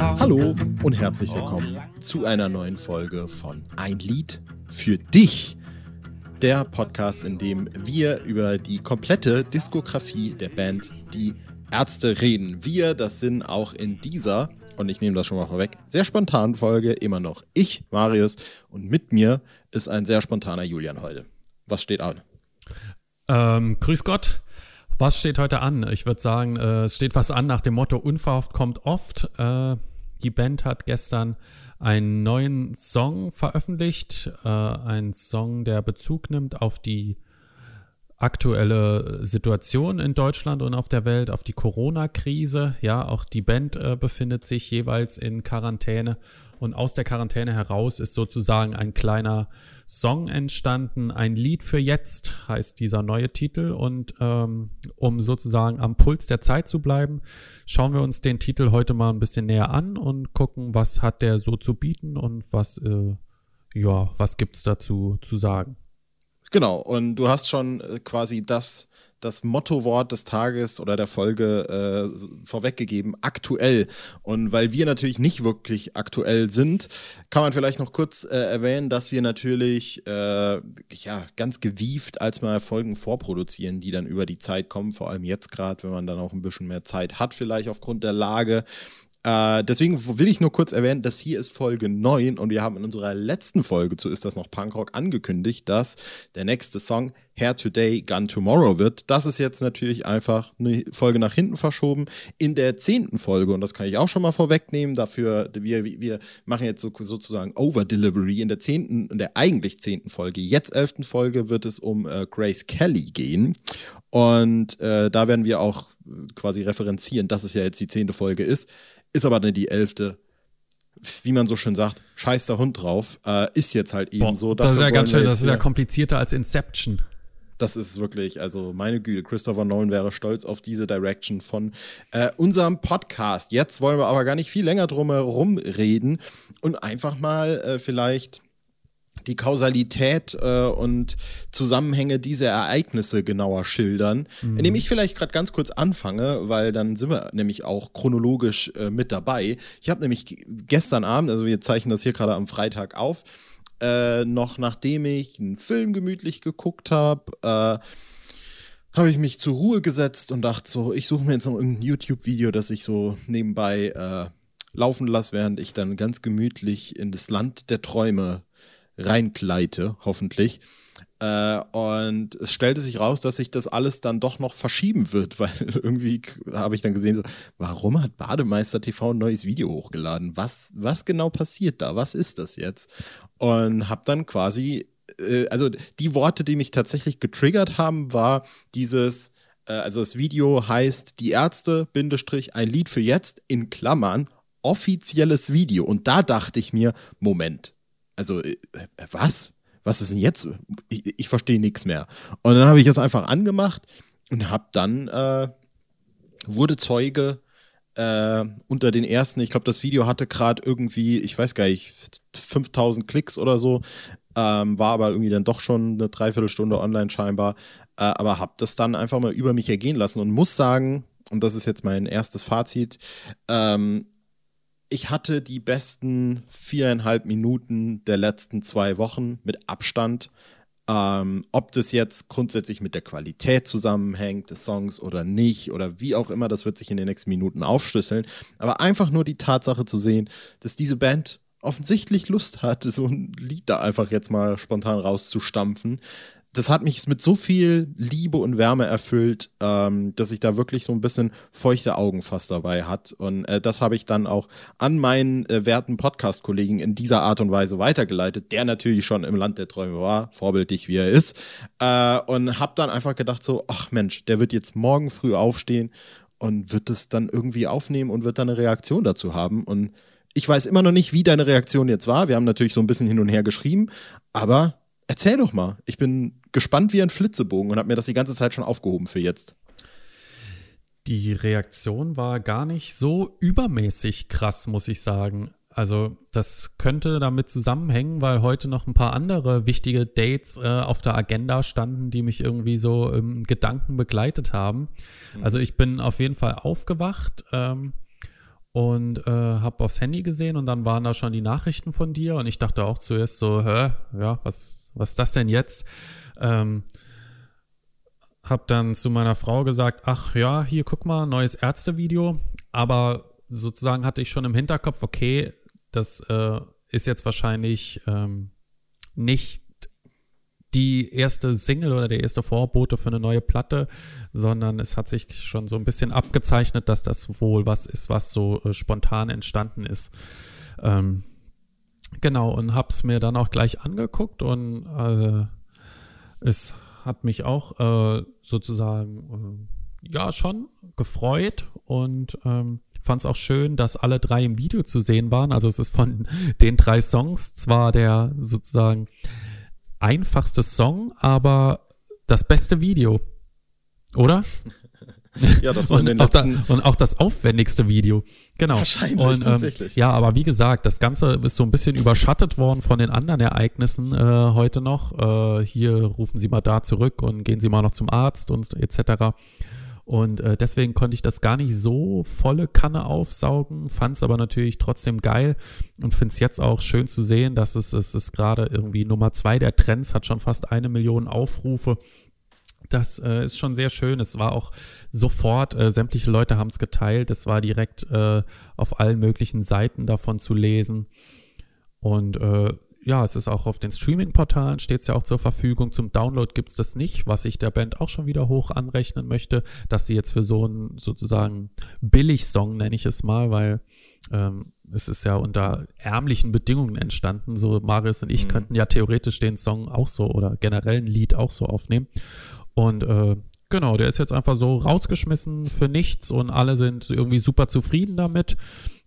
Hallo und herzlich willkommen zu einer neuen Folge von Ein Lied für dich. Der Podcast, in dem wir über die komplette Diskografie der Band Die Ärzte reden. Wir, das sind auch in dieser, und ich nehme das schon mal vorweg, sehr spontanen Folge immer noch ich, Marius, und mit mir ist ein sehr spontaner Julian heute. Was steht an? Ähm, grüß Gott. Was steht heute an? Ich würde sagen, äh, es steht was an nach dem Motto Unverhofft kommt oft. Äh, die Band hat gestern einen neuen Song veröffentlicht. Äh, ein Song, der Bezug nimmt auf die aktuelle Situation in Deutschland und auf der Welt, auf die Corona-Krise. Ja, auch die Band äh, befindet sich jeweils in Quarantäne und aus der Quarantäne heraus ist sozusagen ein kleiner Song entstanden. Ein Lied für jetzt heißt dieser neue Titel und ähm, um sozusagen am Puls der Zeit zu bleiben, schauen wir uns den Titel heute mal ein bisschen näher an und gucken, was hat der so zu bieten und was, äh, ja, was gibt's dazu zu sagen. Genau, und du hast schon äh, quasi das, das Mottowort des Tages oder der Folge äh, vorweggegeben, aktuell. Und weil wir natürlich nicht wirklich aktuell sind, kann man vielleicht noch kurz äh, erwähnen, dass wir natürlich äh, ja ganz gewieft als mal Folgen vorproduzieren, die dann über die Zeit kommen, vor allem jetzt gerade, wenn man dann auch ein bisschen mehr Zeit hat, vielleicht aufgrund der Lage. Äh, deswegen will ich nur kurz erwähnen, dass hier ist Folge 9 und wir haben in unserer letzten Folge zu Ist das noch Punkrock angekündigt, dass der nächste Song Hair Today, Gun Tomorrow wird. Das ist jetzt natürlich einfach eine Folge nach hinten verschoben. In der zehnten Folge, und das kann ich auch schon mal vorwegnehmen, dafür, wir, wir machen jetzt so, sozusagen Over-Delivery. In der zehnten, in der eigentlich zehnten Folge, jetzt elften Folge, wird es um äh, Grace Kelly gehen. Und äh, da werden wir auch quasi referenzieren, dass es ja jetzt die zehnte Folge ist. Ist aber dann die elfte. Wie man so schön sagt, scheiß der Hund drauf. Äh, ist jetzt halt eben Boah, so. Das ist ja ganz schön, das ist ja komplizierter als Inception. Das ist wirklich, also meine Güte, Christopher Nolan wäre stolz auf diese Direction von äh, unserem Podcast. Jetzt wollen wir aber gar nicht viel länger drum herum reden und einfach mal äh, vielleicht die Kausalität äh, und Zusammenhänge dieser Ereignisse genauer schildern, mhm. indem ich vielleicht gerade ganz kurz anfange, weil dann sind wir nämlich auch chronologisch äh, mit dabei. Ich habe nämlich gestern Abend, also wir zeichnen das hier gerade am Freitag auf, äh, noch nachdem ich einen Film gemütlich geguckt habe, äh, habe ich mich zur Ruhe gesetzt und dachte so, ich suche mir jetzt noch ein YouTube-Video, das ich so nebenbei äh, laufen lasse, während ich dann ganz gemütlich in das Land der Träume reinkleite, hoffentlich. Äh, und es stellte sich raus, dass sich das alles dann doch noch verschieben wird, weil irgendwie habe ich dann gesehen, so, warum hat Bademeister TV ein neues Video hochgeladen? Was, was genau passiert da? Was ist das jetzt? Und habe dann quasi, äh, also die Worte, die mich tatsächlich getriggert haben, war dieses, äh, also das Video heißt Die Ärzte, Bindestrich, ein Lied für jetzt, in Klammern, offizielles Video. Und da dachte ich mir, Moment, also äh, was? Was ist denn jetzt? Ich, ich verstehe nichts mehr. Und dann habe ich das einfach angemacht und habe dann äh, wurde Zeuge äh, unter den ersten. Ich glaube, das Video hatte gerade irgendwie, ich weiß gar nicht, 5000 Klicks oder so. Ähm, war aber irgendwie dann doch schon eine Dreiviertelstunde online scheinbar. Äh, aber habe das dann einfach mal über mich ergehen lassen und muss sagen, und das ist jetzt mein erstes Fazit, ähm, ich hatte die besten viereinhalb Minuten der letzten zwei Wochen mit Abstand. Ähm, ob das jetzt grundsätzlich mit der Qualität zusammenhängt des Songs oder nicht oder wie auch immer, das wird sich in den nächsten Minuten aufschlüsseln. Aber einfach nur die Tatsache zu sehen, dass diese Band offensichtlich Lust hat, so ein Lied da einfach jetzt mal spontan rauszustampfen, das hat mich mit so viel Liebe und Wärme erfüllt, ähm, dass ich da wirklich so ein bisschen feuchte Augen fast dabei hat. Und äh, das habe ich dann auch an meinen äh, werten Podcast-Kollegen in dieser Art und Weise weitergeleitet, der natürlich schon im Land der Träume war, vorbildlich wie er ist. Äh, und habe dann einfach gedacht so, ach Mensch, der wird jetzt morgen früh aufstehen und wird es dann irgendwie aufnehmen und wird dann eine Reaktion dazu haben. Und ich weiß immer noch nicht, wie deine Reaktion jetzt war. Wir haben natürlich so ein bisschen hin und her geschrieben, aber erzähl doch mal. Ich bin gespannt wie ein Flitzebogen und habe mir das die ganze Zeit schon aufgehoben für jetzt. Die Reaktion war gar nicht so übermäßig krass, muss ich sagen. Also das könnte damit zusammenhängen, weil heute noch ein paar andere wichtige Dates äh, auf der Agenda standen, die mich irgendwie so im Gedanken begleitet haben. Also ich bin auf jeden Fall aufgewacht ähm, und äh, habe aufs Handy gesehen und dann waren da schon die Nachrichten von dir und ich dachte auch zuerst so, hä, ja, was, was ist das denn jetzt? Ähm, hab dann zu meiner Frau gesagt, ach ja, hier guck mal, neues Ärztevideo, aber sozusagen hatte ich schon im Hinterkopf, okay, das äh, ist jetzt wahrscheinlich ähm, nicht die erste Single oder der erste Vorbote für eine neue Platte, sondern es hat sich schon so ein bisschen abgezeichnet, dass das wohl was ist, was so äh, spontan entstanden ist. Ähm, genau, und hab's mir dann auch gleich angeguckt und äh, es hat mich auch äh, sozusagen äh, ja schon gefreut und ähm, fand es auch schön, dass alle drei im Video zu sehen waren. Also es ist von den drei Songs zwar der sozusagen einfachste Song, aber das beste Video. Oder? Ja, das war und, in den auch da, letzten und auch das aufwendigste Video. Genau. Wahrscheinlich, und, ähm, tatsächlich. Ja, aber wie gesagt, das Ganze ist so ein bisschen überschattet worden von den anderen Ereignissen äh, heute noch. Äh, hier rufen Sie mal da zurück und gehen Sie mal noch zum Arzt und etc. Und äh, deswegen konnte ich das gar nicht so volle Kanne aufsaugen, fand es aber natürlich trotzdem geil und finde es jetzt auch schön zu sehen, dass es, es ist gerade irgendwie Nummer zwei der Trends, hat schon fast eine Million Aufrufe. Das äh, ist schon sehr schön. Es war auch sofort, äh, sämtliche Leute haben es geteilt. Es war direkt äh, auf allen möglichen Seiten davon zu lesen. Und äh, ja, es ist auch auf den Streaming-Portalen, steht es ja auch zur Verfügung. Zum Download gibt es das nicht, was ich der Band auch schon wieder hoch anrechnen möchte, dass sie jetzt für so einen sozusagen Billig-Song, nenne ich es mal, weil ähm, es ist ja unter ärmlichen Bedingungen entstanden. So Marius und ich Mhm. könnten ja theoretisch den Song auch so oder generell ein Lied auch so aufnehmen. Und äh, genau, der ist jetzt einfach so rausgeschmissen für nichts und alle sind irgendwie super zufrieden damit,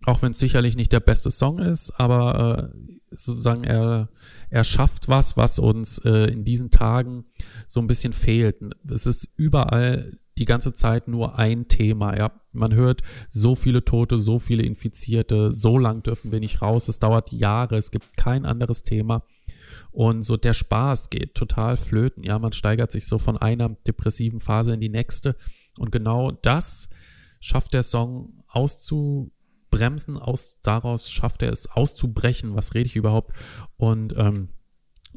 auch wenn es sicherlich nicht der beste Song ist, aber äh, sozusagen er, er schafft was, was uns äh, in diesen Tagen so ein bisschen fehlt. Es ist überall die ganze Zeit nur ein Thema, ja. Man hört so viele Tote, so viele Infizierte, so lang dürfen wir nicht raus, es dauert Jahre, es gibt kein anderes Thema. Und so der Spaß geht total flöten. Ja, man steigert sich so von einer depressiven Phase in die nächste. Und genau das schafft der Song auszubremsen, aus, daraus schafft er es auszubrechen. Was rede ich überhaupt? Und ähm,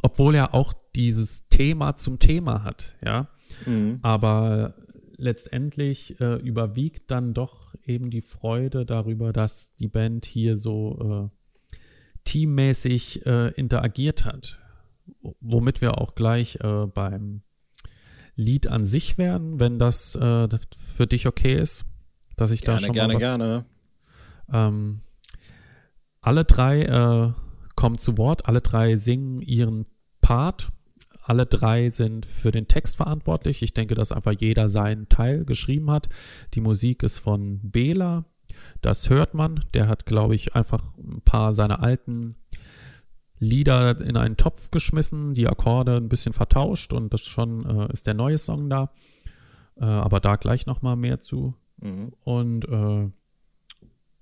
obwohl er auch dieses Thema zum Thema hat, ja, Mhm. aber letztendlich äh, überwiegt dann doch eben die Freude darüber, dass die Band hier so äh, teammäßig äh, interagiert hat. Womit wir auch gleich äh, beim Lied an sich werden, wenn das äh, für dich okay ist, dass ich da Gerne, schon gerne, mal gerne. ähm, alle drei äh, kommen zu Wort, alle drei singen ihren Part. Alle drei sind für den Text verantwortlich. Ich denke, dass einfach jeder seinen Teil geschrieben hat. Die Musik ist von Bela. Das hört man. Der hat, glaube ich, einfach ein paar seiner alten Lieder in einen Topf geschmissen, die Akkorde ein bisschen vertauscht und das schon äh, ist der neue Song da. Äh, aber da gleich noch mal mehr zu. Mhm. Und äh,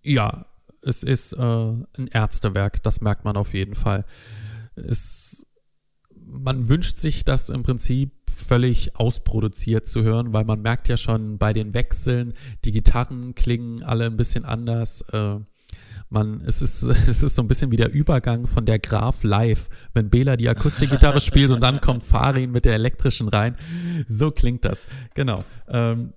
ja, es ist äh, ein Ärztewerk, das merkt man auf jeden Fall. Es, man wünscht sich das im Prinzip völlig ausproduziert zu hören, weil man merkt ja schon bei den Wechseln, die Gitarren klingen alle ein bisschen anders. Man, es ist, es ist so ein bisschen wie der Übergang von der Graf live, wenn Bela die Akustikgitarre spielt und dann kommt Farin mit der elektrischen rein. So klingt das. Genau. Ähm,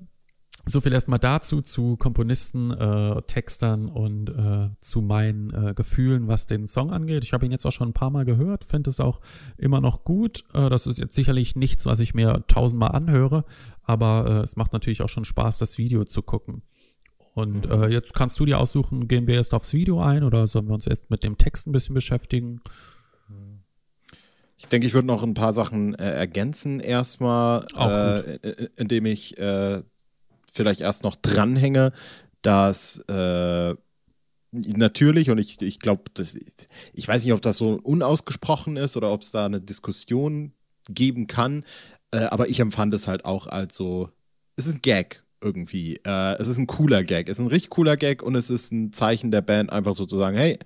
so viel erstmal dazu, zu Komponisten, äh, Textern und äh, zu meinen äh, Gefühlen, was den Song angeht. Ich habe ihn jetzt auch schon ein paar Mal gehört, finde es auch immer noch gut. Äh, das ist jetzt sicherlich nichts, was ich mir tausendmal anhöre, aber äh, es macht natürlich auch schon Spaß, das Video zu gucken. Und äh, jetzt kannst du dir aussuchen, gehen wir erst aufs Video ein oder sollen wir uns erst mit dem Text ein bisschen beschäftigen? Ich denke, ich würde noch ein paar Sachen äh, ergänzen. Erstmal, äh, äh, indem ich äh, vielleicht erst noch dranhänge, dass äh, natürlich, und ich, ich glaube, ich weiß nicht, ob das so unausgesprochen ist oder ob es da eine Diskussion geben kann, äh, aber ich empfand es halt auch als so, es ist ein Gag irgendwie. Äh, es ist ein cooler Gag. Es ist ein richtig cooler Gag und es ist ein Zeichen der Band, einfach so zu sagen, hey,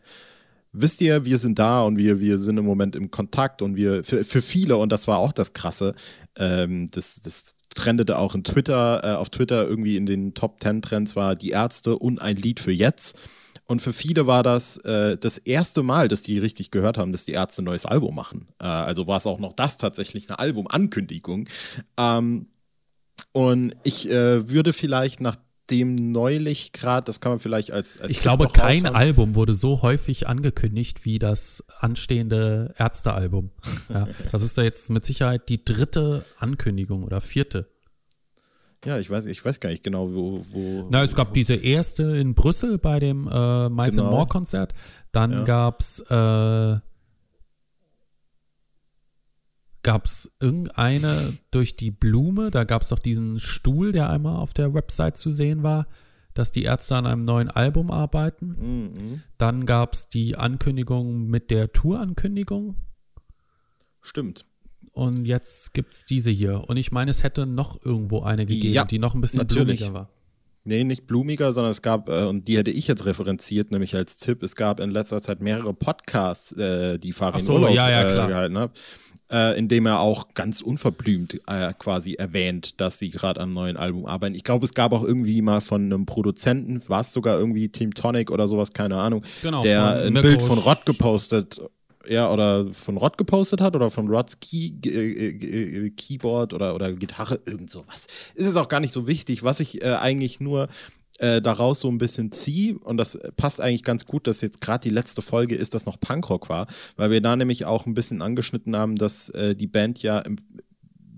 wisst ihr, wir sind da und wir, wir sind im Moment im Kontakt und wir, für, für viele, und das war auch das Krasse, ähm, das, das trendete auch in Twitter, äh, auf Twitter irgendwie in den Top 10 Trends war die Ärzte und ein Lied für jetzt. Und für viele war das äh, das erste Mal, dass die richtig gehört haben, dass die Ärzte ein neues Album machen. Äh, also war es auch noch das tatsächlich eine Albumankündigung. Ähm, und ich äh, würde vielleicht nach dem neulich gerade, das kann man vielleicht als, als Ich glaube, kein Album wurde so häufig angekündigt wie das anstehende Ärztealbum. Ja, das ist da jetzt mit Sicherheit die dritte Ankündigung oder vierte. Ja, ich weiß, ich weiß gar nicht genau, wo. wo Na, es gab diese erste in Brüssel bei dem äh, Miles genau. More Konzert. Dann ja. gab's äh, gab's irgendeine durch die Blume. Da gab's doch diesen Stuhl, der einmal auf der Website zu sehen war, dass die Ärzte an einem neuen Album arbeiten. Mhm. Dann gab's die Ankündigung mit der Tour-Ankündigung. Stimmt. Und jetzt gibt's diese hier. Und ich meine, es hätte noch irgendwo eine gegeben, ja, die noch ein bisschen natürlich. blumiger war. Nee, nicht blumiger, sondern es gab, äh, und die hätte ich jetzt referenziert, nämlich als Tipp, es gab in letzter Zeit mehrere Podcasts, äh, die Farin so, Urlaub ja, ja, äh, gehalten hat, äh, in dem er auch ganz unverblümt äh, quasi erwähnt, dass sie gerade am neuen Album arbeiten. Ich glaube, es gab auch irgendwie mal von einem Produzenten, war es sogar irgendwie Team Tonic oder sowas, keine Ahnung, genau, der ein Mirko Bild von Rod gepostet ja, oder von Rod gepostet hat oder von Rods Key, äh, äh, Keyboard oder, oder Gitarre, irgend sowas. Ist es auch gar nicht so wichtig. Was ich äh, eigentlich nur äh, daraus so ein bisschen ziehe, und das passt eigentlich ganz gut, dass jetzt gerade die letzte Folge ist, dass noch Punkrock war, weil wir da nämlich auch ein bisschen angeschnitten haben, dass äh, die Band ja im,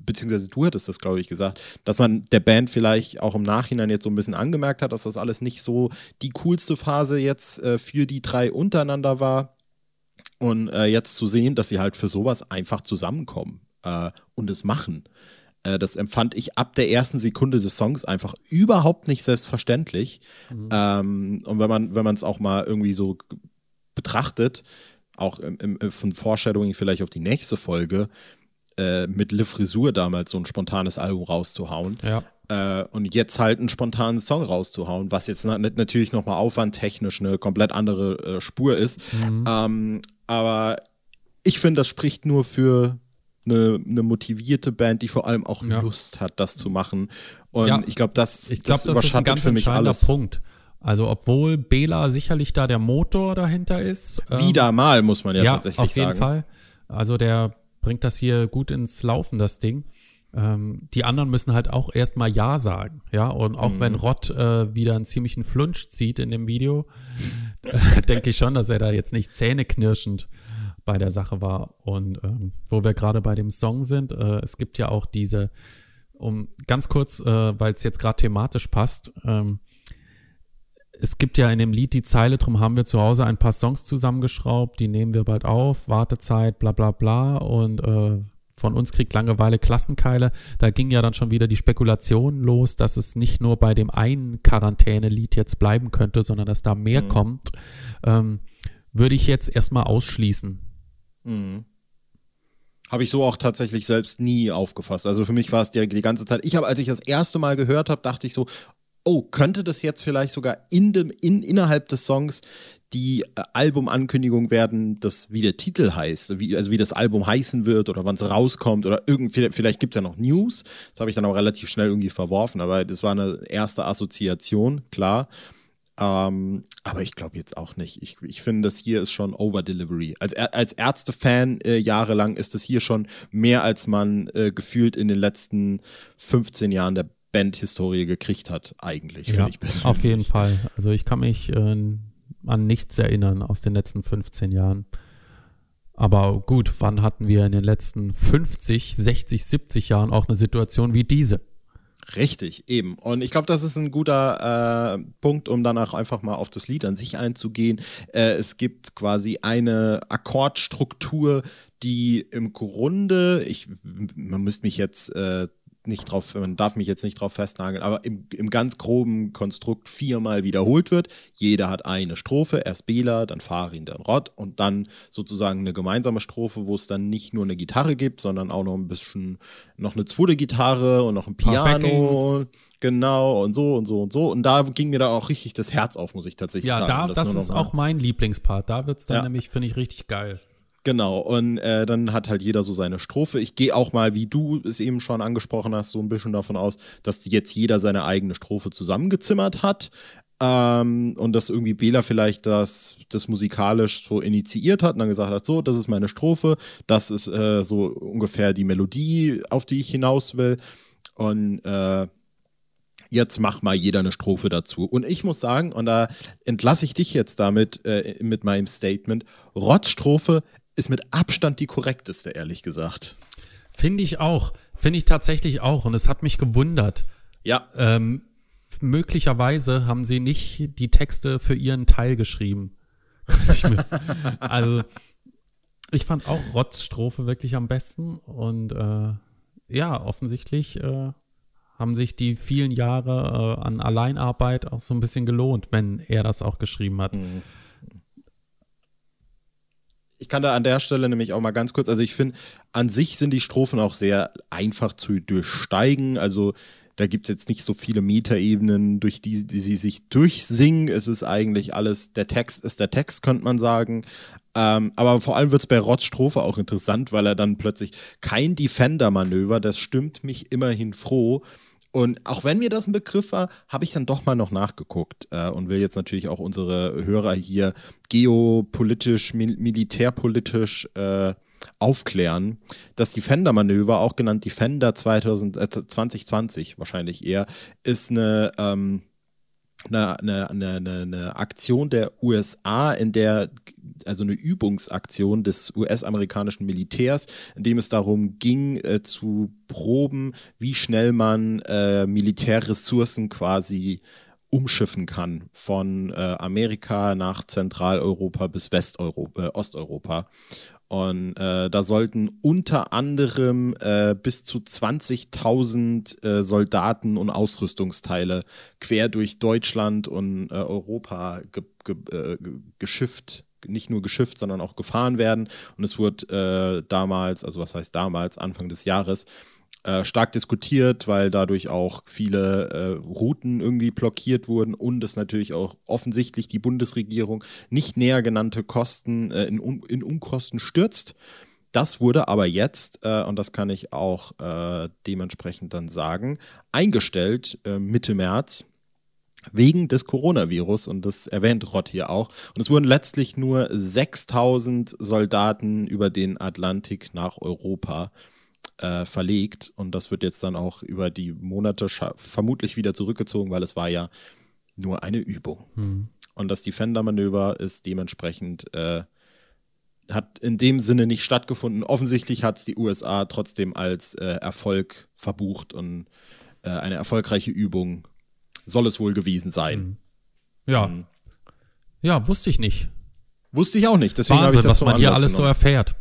beziehungsweise du hattest das, glaube ich, gesagt, dass man der Band vielleicht auch im Nachhinein jetzt so ein bisschen angemerkt hat, dass das alles nicht so die coolste Phase jetzt äh, für die drei untereinander war. Und äh, jetzt zu sehen, dass sie halt für sowas einfach zusammenkommen äh, und es machen, äh, das empfand ich ab der ersten Sekunde des Songs einfach überhaupt nicht selbstverständlich. Mhm. Ähm, und wenn man, wenn man es auch mal irgendwie so betrachtet, auch im, im, von Foreshadowing vielleicht auf die nächste Folge, äh, mit Le Frisur damals so ein spontanes Album rauszuhauen. Ja. Äh, und jetzt halt einen spontanen Song rauszuhauen, was jetzt na natürlich nochmal aufwandtechnisch eine komplett andere äh, Spur ist. Mhm. Ähm, aber ich finde, das spricht nur für eine, eine, motivierte Band, die vor allem auch ja. Lust hat, das zu machen. Und ja. ich glaube, das, ich glaub, das, das ist ein ganz für mich alles. Punkt. Also obwohl Bela sicherlich da der Motor dahinter ist. Ähm, Wieder ähm, mal, muss man ja, ja tatsächlich sagen. Auf jeden Fall. Also der bringt das hier gut ins Laufen, das Ding. Ähm, die anderen müssen halt auch erstmal Ja sagen. Ja, und auch mhm. wenn Rott äh, wieder einen ziemlichen Flunsch zieht in dem Video, denke ich schon, dass er da jetzt nicht zähneknirschend bei der Sache war. Und ähm, wo wir gerade bei dem Song sind, äh, es gibt ja auch diese, um ganz kurz, äh, weil es jetzt gerade thematisch passt, ähm, es gibt ja in dem Lied die Zeile, drum haben wir zu Hause ein paar Songs zusammengeschraubt, die nehmen wir bald auf, Wartezeit, bla bla bla und äh, von uns kriegt Langeweile Klassenkeile. Da ging ja dann schon wieder die Spekulation los, dass es nicht nur bei dem einen Quarantänelied jetzt bleiben könnte, sondern dass da mehr mhm. kommt. Ähm, würde ich jetzt erstmal ausschließen. Mhm. Habe ich so auch tatsächlich selbst nie aufgefasst. Also für mich war es die, die ganze Zeit. Ich habe, als ich das erste Mal gehört habe, dachte ich so, oh, könnte das jetzt vielleicht sogar in dem, in, innerhalb des Songs die äh, Albumankündigung werden, das wie der Titel heißt, wie, also wie das Album heißen wird oder wann es rauskommt oder irgendwie, vielleicht gibt es ja noch News. Das habe ich dann auch relativ schnell irgendwie verworfen, aber das war eine erste Assoziation, klar. Ähm, aber ich glaube jetzt auch nicht. Ich, ich finde, das hier ist schon Overdelivery. Als, als Ärzte-Fan äh, jahrelang ist das hier schon mehr, als man äh, gefühlt in den letzten 15 Jahren der Bandhistorie gekriegt hat, eigentlich, ja, ich persönlich. Auf jeden Fall. Also ich kann mich äh, an nichts erinnern aus den letzten 15 Jahren. Aber gut, wann hatten wir in den letzten 50, 60, 70 Jahren auch eine Situation wie diese? Richtig, eben. Und ich glaube, das ist ein guter äh, Punkt, um danach einfach mal auf das Lied an sich einzugehen. Äh, es gibt quasi eine Akkordstruktur, die im Grunde, ich, man müsste mich jetzt äh, nicht drauf, man darf mich jetzt nicht drauf festnageln, aber im, im ganz groben Konstrukt viermal wiederholt wird. Jeder hat eine Strophe, erst Bela, dann Farin, dann Rott und dann sozusagen eine gemeinsame Strophe, wo es dann nicht nur eine Gitarre gibt, sondern auch noch ein bisschen, noch eine zweite Gitarre und noch ein Piano. Genau, und so und so und so. Und da ging mir da auch richtig das Herz auf, muss ich tatsächlich ja, sagen. Ja, da, das, das ist auch mein Lieblingspart. Da wird es dann ja. nämlich, finde ich, richtig geil. Genau, und äh, dann hat halt jeder so seine Strophe. Ich gehe auch mal, wie du es eben schon angesprochen hast, so ein bisschen davon aus, dass jetzt jeder seine eigene Strophe zusammengezimmert hat. Ähm, und dass irgendwie Bela vielleicht das, das musikalisch so initiiert hat und dann gesagt hat, so, das ist meine Strophe, das ist äh, so ungefähr die Melodie, auf die ich hinaus will. Und äh, jetzt mach mal jeder eine Strophe dazu. Und ich muss sagen, und da entlasse ich dich jetzt damit äh, mit meinem Statement, Rotzstrophe ist mit Abstand die korrekteste, ehrlich gesagt. Finde ich auch. Finde ich tatsächlich auch. Und es hat mich gewundert. Ja. Ähm, möglicherweise haben sie nicht die Texte für ihren Teil geschrieben. also, ich fand auch Rotzstrophe wirklich am besten. Und äh, ja, offensichtlich äh, haben sich die vielen Jahre äh, an Alleinarbeit auch so ein bisschen gelohnt, wenn er das auch geschrieben hat. Mhm. Ich kann da an der Stelle nämlich auch mal ganz kurz, also ich finde, an sich sind die Strophen auch sehr einfach zu durchsteigen. Also da gibt es jetzt nicht so viele Metaebenen, durch die, die sie sich durchsingen. Es ist eigentlich alles, der Text ist der Text, könnte man sagen. Ähm, aber vor allem wird es bei Rods Strophe auch interessant, weil er dann plötzlich kein Defender-Manöver, das stimmt mich immerhin froh. Und auch wenn mir das ein Begriff war, habe ich dann doch mal noch nachgeguckt äh, und will jetzt natürlich auch unsere Hörer hier geopolitisch, mil militärpolitisch äh, aufklären. Das Defender-Manöver, auch genannt Defender 2000, äh, 2020 wahrscheinlich eher, ist eine ähm, eine, eine, eine, eine Aktion der USA, in der, also eine Übungsaktion des US-amerikanischen Militärs, in dem es darum ging, äh, zu proben, wie schnell man äh, Militärressourcen quasi umschiffen kann von äh, Amerika nach Zentraleuropa bis Westeuropa, äh, Osteuropa. Und äh, da sollten unter anderem äh, bis zu 20.000 äh, Soldaten und Ausrüstungsteile quer durch Deutschland und äh, Europa ge ge äh, geschifft nicht nur geschifft, sondern auch gefahren werden. Und es wurde äh, damals, also was heißt damals, Anfang des Jahres, äh, stark diskutiert, weil dadurch auch viele äh, Routen irgendwie blockiert wurden und es natürlich auch offensichtlich die Bundesregierung nicht näher genannte Kosten äh, in, in Unkosten stürzt. Das wurde aber jetzt, äh, und das kann ich auch äh, dementsprechend dann sagen, eingestellt Mitte März wegen des Coronavirus und das erwähnt Rott hier auch. Und es wurden letztlich nur 6000 Soldaten über den Atlantik nach Europa äh, verlegt und das wird jetzt dann auch über die Monate vermutlich wieder zurückgezogen, weil es war ja nur eine Übung. Hm. Und das Defender-Manöver ist dementsprechend, äh, hat in dem Sinne nicht stattgefunden. Offensichtlich hat es die USA trotzdem als äh, Erfolg verbucht und äh, eine erfolgreiche Übung soll es wohl gewesen sein. Hm. Ja. Ähm, ja, wusste ich nicht. Wusste ich auch nicht, deswegen habe ich das was so man hier alles genommen. so erfährt.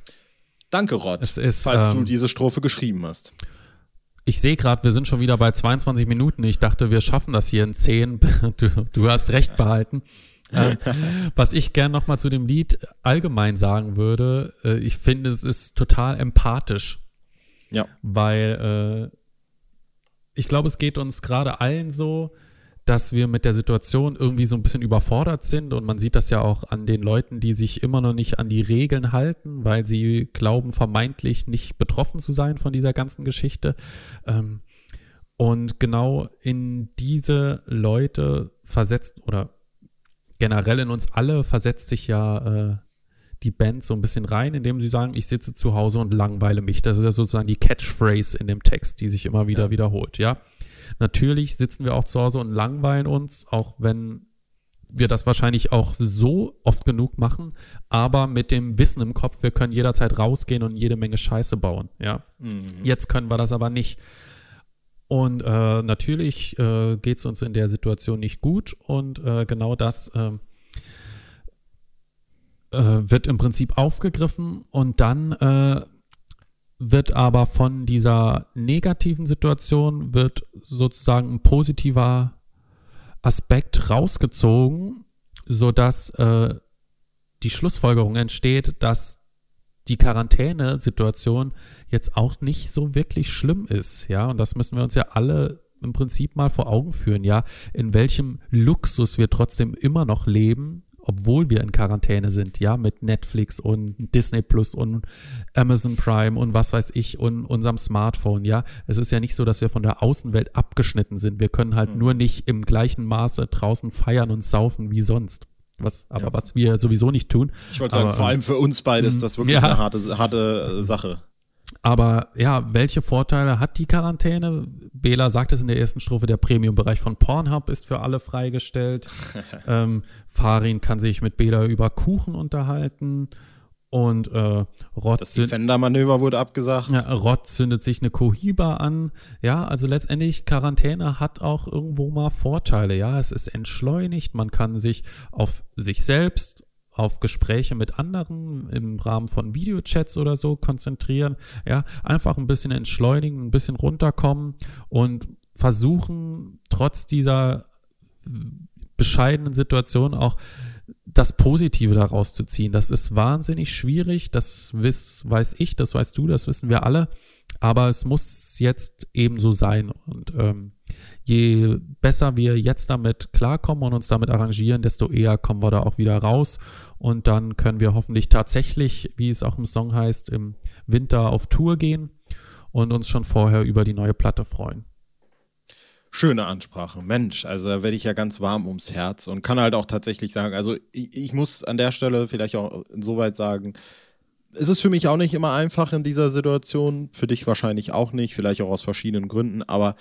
Danke, Rod, ist, falls ähm, du diese Strophe geschrieben hast. Ich sehe gerade, wir sind schon wieder bei 22 Minuten. Ich dachte, wir schaffen das hier in 10. Du, du hast recht behalten. ähm, was ich gern nochmal zu dem Lied allgemein sagen würde, äh, ich finde, es ist total empathisch. Ja. Weil äh, ich glaube, es geht uns gerade allen so, dass wir mit der Situation irgendwie so ein bisschen überfordert sind und man sieht das ja auch an den Leuten, die sich immer noch nicht an die Regeln halten, weil sie glauben vermeintlich nicht betroffen zu sein von dieser ganzen Geschichte. Ähm, und genau in diese Leute versetzt oder generell in uns alle versetzt sich ja äh, die Band so ein bisschen rein, indem sie sagen, ich sitze zu Hause und langweile mich. Das ist ja sozusagen die Catchphrase in dem Text, die sich immer wieder ja. wiederholt, ja. Natürlich sitzen wir auch zu Hause und langweilen uns, auch wenn wir das wahrscheinlich auch so oft genug machen, aber mit dem Wissen im Kopf, wir können jederzeit rausgehen und jede Menge Scheiße bauen. Ja, mhm. jetzt können wir das aber nicht. Und äh, natürlich äh, geht es uns in der Situation nicht gut und äh, genau das ähm, äh, wird im Prinzip aufgegriffen und dann äh, wird aber von dieser negativen Situation wird sozusagen ein positiver Aspekt rausgezogen, so dass äh, die Schlussfolgerung entsteht, dass die Quarantänesituation jetzt auch nicht so wirklich schlimm ist, ja, und das müssen wir uns ja alle im Prinzip mal vor Augen führen, ja, in welchem Luxus wir trotzdem immer noch leben obwohl wir in Quarantäne sind, ja, mit Netflix und Disney Plus und Amazon Prime und was weiß ich und unserem Smartphone, ja. Es ist ja nicht so, dass wir von der Außenwelt abgeschnitten sind. Wir können halt mhm. nur nicht im gleichen Maße draußen feiern und saufen wie sonst. Was, aber ja. was wir sowieso nicht tun. Ich wollte sagen, vor allem für uns beide ist das wirklich ja. eine harte, harte Sache. Aber ja, welche Vorteile hat die Quarantäne? Bela sagt es in der ersten Strophe, der Premium-Bereich von Pornhub ist für alle freigestellt. ähm, Farin kann sich mit Bela über Kuchen unterhalten. Und äh, Rott das Defender-Manöver wurde abgesagt. Ja, Rott zündet sich eine Cohiba an. Ja, also letztendlich Quarantäne hat auch irgendwo mal Vorteile. Ja, es ist entschleunigt. Man kann sich auf sich selbst auf Gespräche mit anderen im Rahmen von Videochats oder so konzentrieren. Ja, einfach ein bisschen entschleunigen, ein bisschen runterkommen und versuchen, trotz dieser bescheidenen Situation auch das Positive daraus zu ziehen. Das ist wahnsinnig schwierig. Das wiss, weiß ich, das weißt du, das wissen wir alle. Aber es muss jetzt eben so sein. Und ähm, je besser wir jetzt damit klarkommen und uns damit arrangieren, desto eher kommen wir da auch wieder raus. Und dann können wir hoffentlich tatsächlich, wie es auch im Song heißt, im Winter auf Tour gehen und uns schon vorher über die neue Platte freuen. Schöne Ansprache. Mensch, also da werde ich ja ganz warm ums Herz und kann halt auch tatsächlich sagen, also ich, ich muss an der Stelle vielleicht auch insoweit sagen, es ist für mich auch nicht immer einfach in dieser Situation, für dich wahrscheinlich auch nicht, vielleicht auch aus verschiedenen Gründen, aber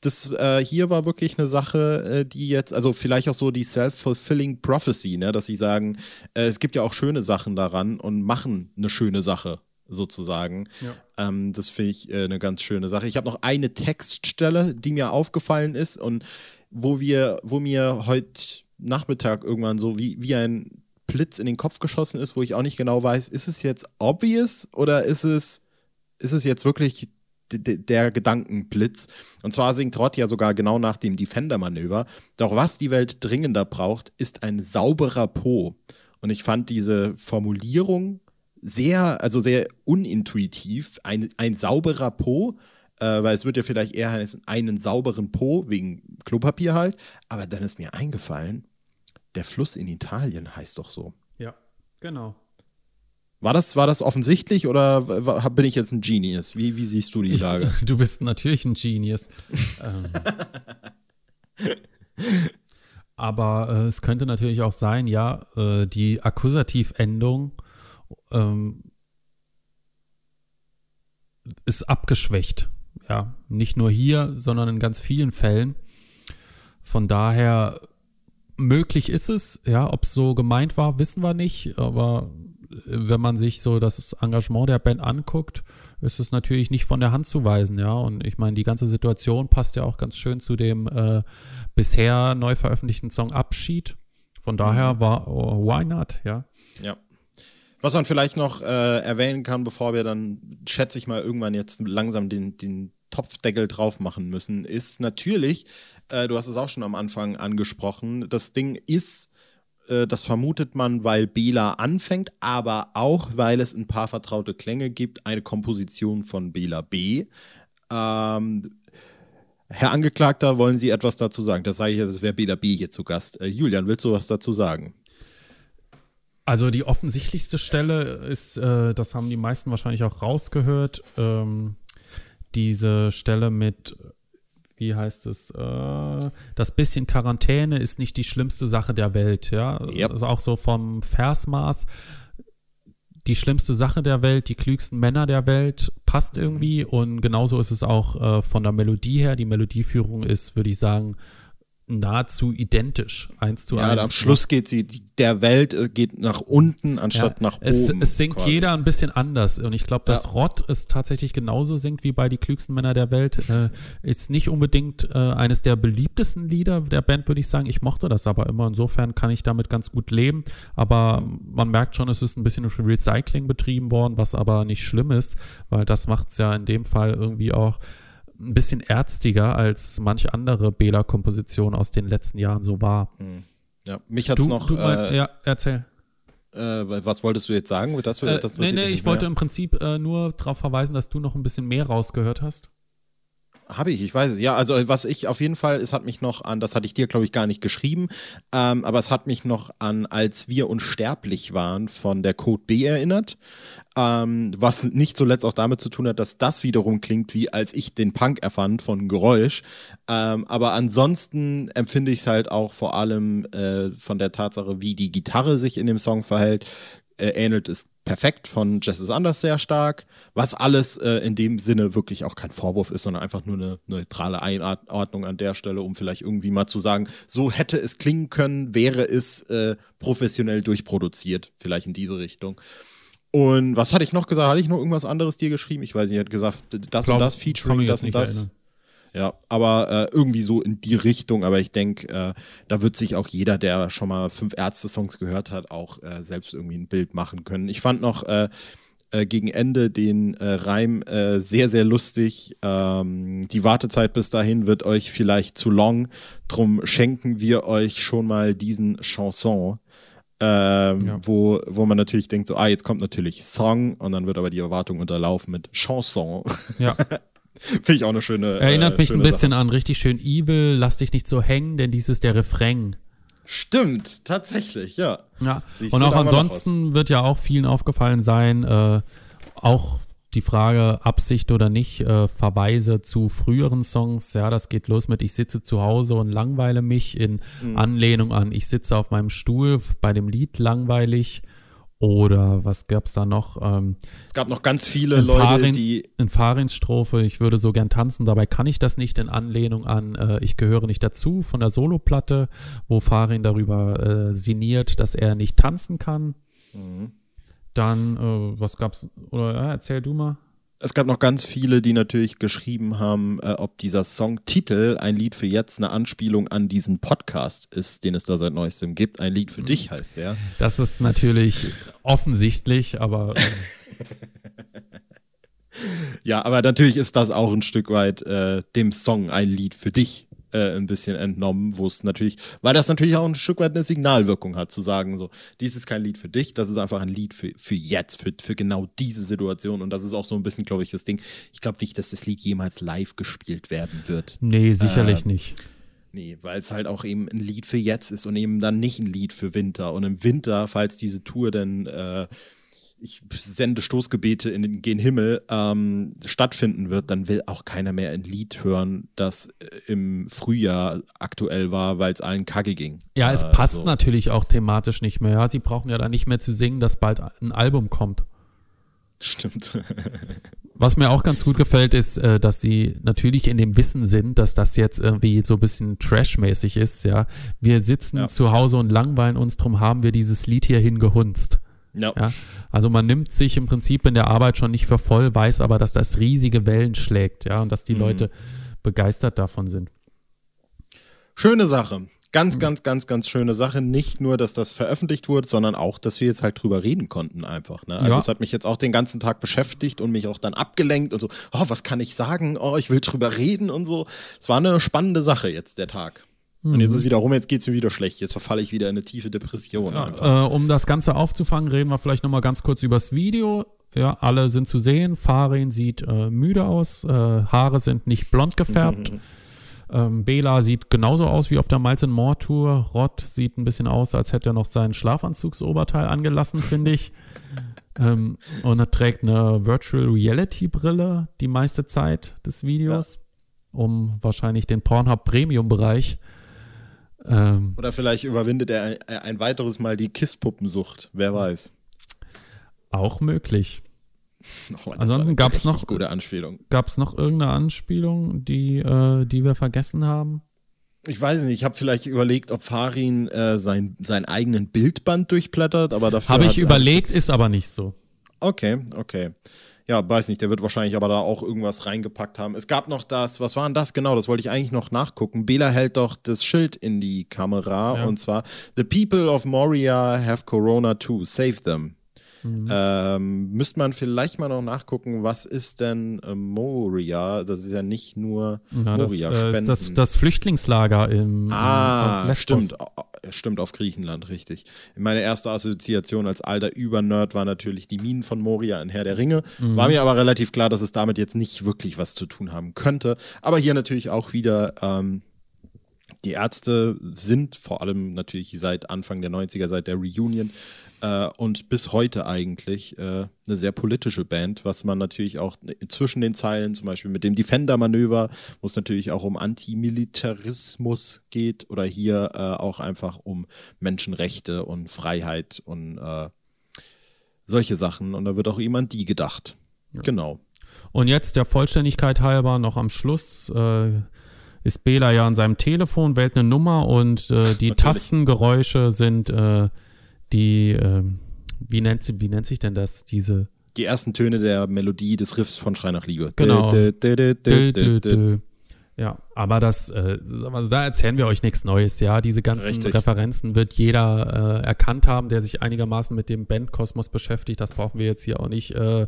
das äh, hier war wirklich eine Sache, äh, die jetzt, also vielleicht auch so die self-fulfilling prophecy, ne, dass sie sagen, äh, es gibt ja auch schöne Sachen daran und machen eine schöne Sache sozusagen. Ja. Ähm, das finde ich äh, eine ganz schöne Sache. Ich habe noch eine Textstelle, die mir aufgefallen ist und wo wir, wo mir heute Nachmittag irgendwann so wie, wie ein Blitz in den Kopf geschossen ist, wo ich auch nicht genau weiß, ist es jetzt obvious oder ist es, ist es jetzt wirklich der Gedankenblitz. Und zwar singt Rott ja sogar genau nach dem Defender-Manöver. Doch was die Welt dringender braucht, ist ein sauberer Po. Und ich fand diese Formulierung sehr, also sehr unintuitiv. Ein, ein sauberer Po, äh, weil es wird ja vielleicht eher heißen, einen sauberen Po, wegen Klopapier halt. Aber dann ist mir eingefallen, der Fluss in Italien heißt doch so. Ja, genau. War das, war das offensichtlich oder bin ich jetzt ein Genius? Wie, wie siehst du die Lage? Ich, du bist natürlich ein Genius. ähm. Aber äh, es könnte natürlich auch sein, ja, äh, die Akkusativendung ähm, ist abgeschwächt. Ja, nicht nur hier, sondern in ganz vielen Fällen. Von daher möglich ist es, ja, ob es so gemeint war, wissen wir nicht, aber wenn man sich so das Engagement der Band anguckt, ist es natürlich nicht von der Hand zu weisen, ja. Und ich meine, die ganze Situation passt ja auch ganz schön zu dem äh, bisher neu veröffentlichten Song Abschied. Von daher mhm. war oh, why not, ja. Ja. Was man vielleicht noch äh, erwähnen kann, bevor wir dann, schätze ich mal, irgendwann jetzt langsam den, den Topfdeckel drauf machen müssen, ist natürlich, äh, du hast es auch schon am Anfang angesprochen, das Ding ist äh, das vermutet man, weil Bela anfängt, aber auch, weil es ein paar vertraute Klänge gibt. Eine Komposition von Bela B. Ähm, Herr Angeklagter, wollen Sie etwas dazu sagen? Das sage ich jetzt, es wäre Bela B hier zu Gast. Äh, Julian, willst du was dazu sagen? Also die offensichtlichste Stelle ist, äh, das haben die meisten wahrscheinlich auch rausgehört, ähm, diese Stelle mit wie heißt es, äh, das bisschen Quarantäne ist nicht die schlimmste Sache der Welt, ja. Yep. Also auch so vom Versmaß. Die schlimmste Sache der Welt, die klügsten Männer der Welt, passt irgendwie. Und genauso ist es auch äh, von der Melodie her. Die Melodieführung ist, würde ich sagen, nahezu identisch, eins zu ja, eins. Ja, am Schluss geht sie, der Welt äh, geht nach unten anstatt ja, nach es, oben. Es singt quasi. jeder ein bisschen anders und ich glaube, dass ja. Rott es tatsächlich genauso singt wie bei die klügsten Männer der Welt. Äh, ist nicht unbedingt äh, eines der beliebtesten Lieder der Band, würde ich sagen. Ich mochte das aber immer. Insofern kann ich damit ganz gut leben. Aber man merkt schon, es ist ein bisschen Recycling betrieben worden, was aber nicht schlimm ist, weil das macht es ja in dem Fall irgendwie auch ein bisschen ärztiger als manche andere Bela-Komposition aus den letzten Jahren so war. Hm. Ja, mich hat's du, noch. Du mein, äh, ja, erzähl. Äh, was wolltest du jetzt sagen? Das, äh, das nee, nee, ich wollte im Prinzip äh, nur darauf verweisen, dass du noch ein bisschen mehr rausgehört hast. Habe ich, ich weiß es. Ja, also was ich auf jeden Fall, es hat mich noch an, das hatte ich dir, glaube ich, gar nicht geschrieben, ähm, aber es hat mich noch an, als wir unsterblich waren, von der Code B erinnert. Ähm, was nicht zuletzt auch damit zu tun hat, dass das wiederum klingt, wie als ich den Punk erfand von Geräusch. Ähm, aber ansonsten empfinde ich es halt auch vor allem äh, von der Tatsache, wie die Gitarre sich in dem Song verhält, äh, ähnelt es perfekt von Jess is Anders sehr stark, was alles äh, in dem Sinne wirklich auch kein Vorwurf ist, sondern einfach nur eine neutrale Einordnung an der Stelle, um vielleicht irgendwie mal zu sagen, so hätte es klingen können, wäre es äh, professionell durchproduziert, vielleicht in diese Richtung. Und was hatte ich noch gesagt? Hatte ich noch irgendwas anderes dir geschrieben? Ich weiß nicht, ich hatte gesagt, das Glaub, und das Featuring, das und das. Erinnern. Ja, aber äh, irgendwie so in die Richtung. Aber ich denke, äh, da wird sich auch jeder, der schon mal fünf Ärzte-Songs gehört hat, auch äh, selbst irgendwie ein Bild machen können. Ich fand noch äh, äh, gegen Ende den äh, Reim sehr, sehr lustig. Ähm, die Wartezeit bis dahin wird euch vielleicht zu long. Drum schenken wir euch schon mal diesen Chanson. Ähm, ja. wo, wo man natürlich denkt, so, ah, jetzt kommt natürlich Song und dann wird aber die Erwartung unterlaufen mit Chanson. Ja. Finde ich auch eine schöne. Erinnert äh, mich schöne ein bisschen Sache. an richtig schön Evil, lass dich nicht so hängen, denn dies ist der Refrain. Stimmt, tatsächlich, ja. Ja, und auch ansonsten wird ja auch vielen aufgefallen sein, äh, auch die Frage Absicht oder nicht, äh, Verweise zu früheren Songs. Ja, das geht los mit Ich sitze zu Hause und langweile mich in mhm. Anlehnung an Ich sitze auf meinem Stuhl bei dem Lied langweilig. Oder was gab's da noch? Ähm, es gab noch ganz viele Leute, Farin, die. In Farins Strophe, ich würde so gern tanzen, dabei kann ich das nicht in Anlehnung an äh, Ich gehöre nicht dazu von der Soloplatte, wo Farin darüber äh, sinniert, dass er nicht tanzen kann. Mhm. Dann, äh, was gab's? Oder ja, erzähl du mal es gab noch ganz viele, die natürlich geschrieben haben, äh, ob dieser Songtitel ein Lied für jetzt eine Anspielung an diesen Podcast ist, den es da seit neuestem gibt. Ein Lied für dich heißt der. Das ist natürlich offensichtlich, aber. Ähm, ja, aber natürlich ist das auch ein Stück weit äh, dem Song ein Lied für dich äh, ein bisschen entnommen, wo es natürlich, weil das natürlich auch ein Stück weit eine Signalwirkung hat, zu sagen, so, dies ist kein Lied für dich, das ist einfach ein Lied für, für jetzt, für, für genau diese Situation. Und das ist auch so ein bisschen, glaube ich, das Ding. Ich glaube nicht, dass das Lied jemals live gespielt werden wird. Nee, sicherlich äh, nicht. Nee, weil es halt auch eben ein Lied für jetzt ist und eben dann nicht ein Lied für Winter. Und im Winter, falls diese Tour denn äh, ich sende Stoßgebete in den gen Himmel ähm, stattfinden wird, dann will auch keiner mehr ein Lied hören, das äh, im Frühjahr aktuell war, weil es allen kacke ging. Ja, es äh, passt so. natürlich auch thematisch nicht mehr. Ja, sie brauchen ja dann nicht mehr zu singen, dass bald ein Album kommt. Stimmt. Was mir auch ganz gut gefällt, ist, äh, dass sie natürlich in dem Wissen sind, dass das jetzt irgendwie so ein bisschen trashmäßig ist, ja. Wir sitzen ja. zu Hause und langweilen uns, drum haben wir dieses Lied hier hingehunzt. Ja. ja. Also man nimmt sich im Prinzip in der Arbeit schon nicht für voll, weiß aber, dass das riesige Wellen schlägt, ja, und dass die mhm. Leute begeistert davon sind. Schöne Sache. Ganz, mhm. ganz, ganz, ganz schöne Sache. Nicht nur, dass das veröffentlicht wurde, sondern auch, dass wir jetzt halt drüber reden konnten einfach. Ne? Also ja. es hat mich jetzt auch den ganzen Tag beschäftigt und mich auch dann abgelenkt und so, oh, was kann ich sagen? Oh, ich will drüber reden und so. Es war eine spannende Sache jetzt, der Tag. Und jetzt ist es wieder rum, jetzt geht es mir wieder schlecht. Jetzt verfalle ich wieder in eine tiefe Depression. Ja, äh, um das Ganze aufzufangen, reden wir vielleicht nochmal ganz kurz übers Video. Ja, alle sind zu sehen. Farin sieht äh, müde aus. Äh, Haare sind nicht blond gefärbt. Mhm. Ähm, Bela sieht genauso aus wie auf der Miles More Tour. Rod sieht ein bisschen aus, als hätte er noch sein Schlafanzugsoberteil angelassen, finde ich. ähm, und er trägt eine Virtual Reality Brille die meiste Zeit des Videos, ja. um wahrscheinlich den Pornhub Premium Bereich ähm, Oder vielleicht überwindet er ein, ein weiteres Mal die Kisspuppensucht, wer weiß. Auch möglich. Oh, Ansonsten gab es noch gute Anspielung. Gab es noch irgendeine Anspielung, die, äh, die wir vergessen haben? Ich weiß nicht, ich habe vielleicht überlegt, ob Farin äh, sein, seinen eigenen Bildband durchblättert, aber dafür. Habe ich überlegt, ist aber nicht so. Okay, okay ja, weiß nicht, der wird wahrscheinlich aber da auch irgendwas reingepackt haben. Es gab noch das, was war denn das genau? Das wollte ich eigentlich noch nachgucken. Bela hält doch das Schild in die Kamera ja. und zwar The people of Moria have Corona too, save them. Mhm. Ähm, müsste man vielleicht mal noch nachgucken, was ist denn äh, Moria? Das ist ja nicht nur ja, Moria. Das, äh, das, das, Flüchtlingslager im Ah, im stimmt. stimmt, auf Griechenland, richtig. Meine erste Assoziation als alter Übernerd war natürlich die Minen von Moria in Herr der Ringe. Mhm. War mir aber relativ klar, dass es damit jetzt nicht wirklich was zu tun haben könnte. Aber hier natürlich auch wieder ähm, die Ärzte sind vor allem natürlich seit Anfang der 90er, seit der Reunion äh, und bis heute eigentlich äh, eine sehr politische Band, was man natürlich auch zwischen den Zeilen, zum Beispiel mit dem Defender-Manöver, wo es natürlich auch um Antimilitarismus geht oder hier äh, auch einfach um Menschenrechte und Freiheit und äh, solche Sachen. Und da wird auch jemand die gedacht. Ja. Genau. Und jetzt der Vollständigkeit halber noch am Schluss äh, ist Bela ja an seinem Telefon, wählt eine Nummer und äh, die Tastengeräusche sind äh, die, äh, wie, nennt, wie nennt sich denn das, diese die ersten Töne der Melodie des Riffs von Schrei nach Liebe. Genau. Ja, aber das, äh, da erzählen wir euch nichts Neues, ja. Diese ganzen Richtig. Referenzen wird jeder äh, erkannt haben, der sich einigermaßen mit dem Bandkosmos beschäftigt. Das brauchen wir jetzt hier auch nicht äh,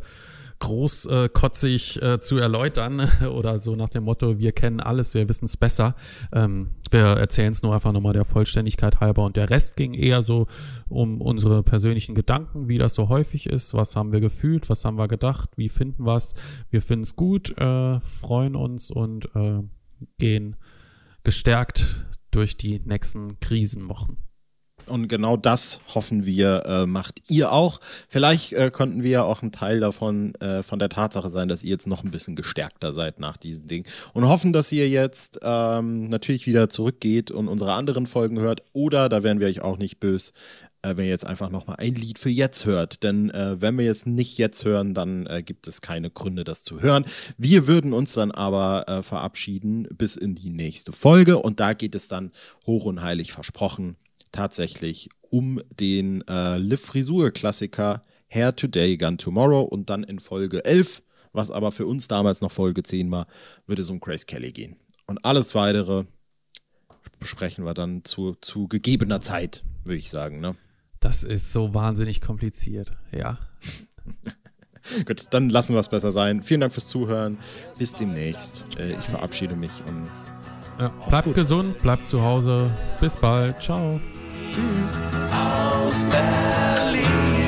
großkotzig äh, zu erläutern oder so nach dem Motto, wir kennen alles, wir wissen es besser. Ähm, wir erzählen es nur einfach nochmal der Vollständigkeit halber und der Rest ging eher so um unsere persönlichen Gedanken, wie das so häufig ist, was haben wir gefühlt, was haben wir gedacht, wie finden wir es. Wir finden es gut, äh, freuen uns und äh, gehen gestärkt durch die nächsten Krisenwochen. Und genau das hoffen wir, äh, macht ihr auch. Vielleicht äh, konnten wir ja auch ein Teil davon, äh, von der Tatsache sein, dass ihr jetzt noch ein bisschen gestärkter seid nach diesem Ding. Und hoffen, dass ihr jetzt ähm, natürlich wieder zurückgeht und unsere anderen Folgen hört. Oder, da wären wir euch auch nicht böse, äh, wenn ihr jetzt einfach nochmal ein Lied für jetzt hört. Denn äh, wenn wir jetzt nicht jetzt hören, dann äh, gibt es keine Gründe, das zu hören. Wir würden uns dann aber äh, verabschieden bis in die nächste Folge. Und da geht es dann hoch und heilig versprochen tatsächlich um den äh, Liv-Frisur-Klassiker Hair Today, Gun Tomorrow und dann in Folge 11, was aber für uns damals noch Folge 10 war, wird es um Grace Kelly gehen. Und alles weitere besprechen wir dann zu, zu gegebener Zeit, würde ich sagen. Ne? Das ist so wahnsinnig kompliziert, ja. Gut, dann lassen wir es besser sein. Vielen Dank fürs Zuhören. Bis demnächst. Äh, ich verabschiede mich und ja, bleibt gesund, bleibt zu Hause. Bis bald. Ciao. Tschüss. Aus Berlin.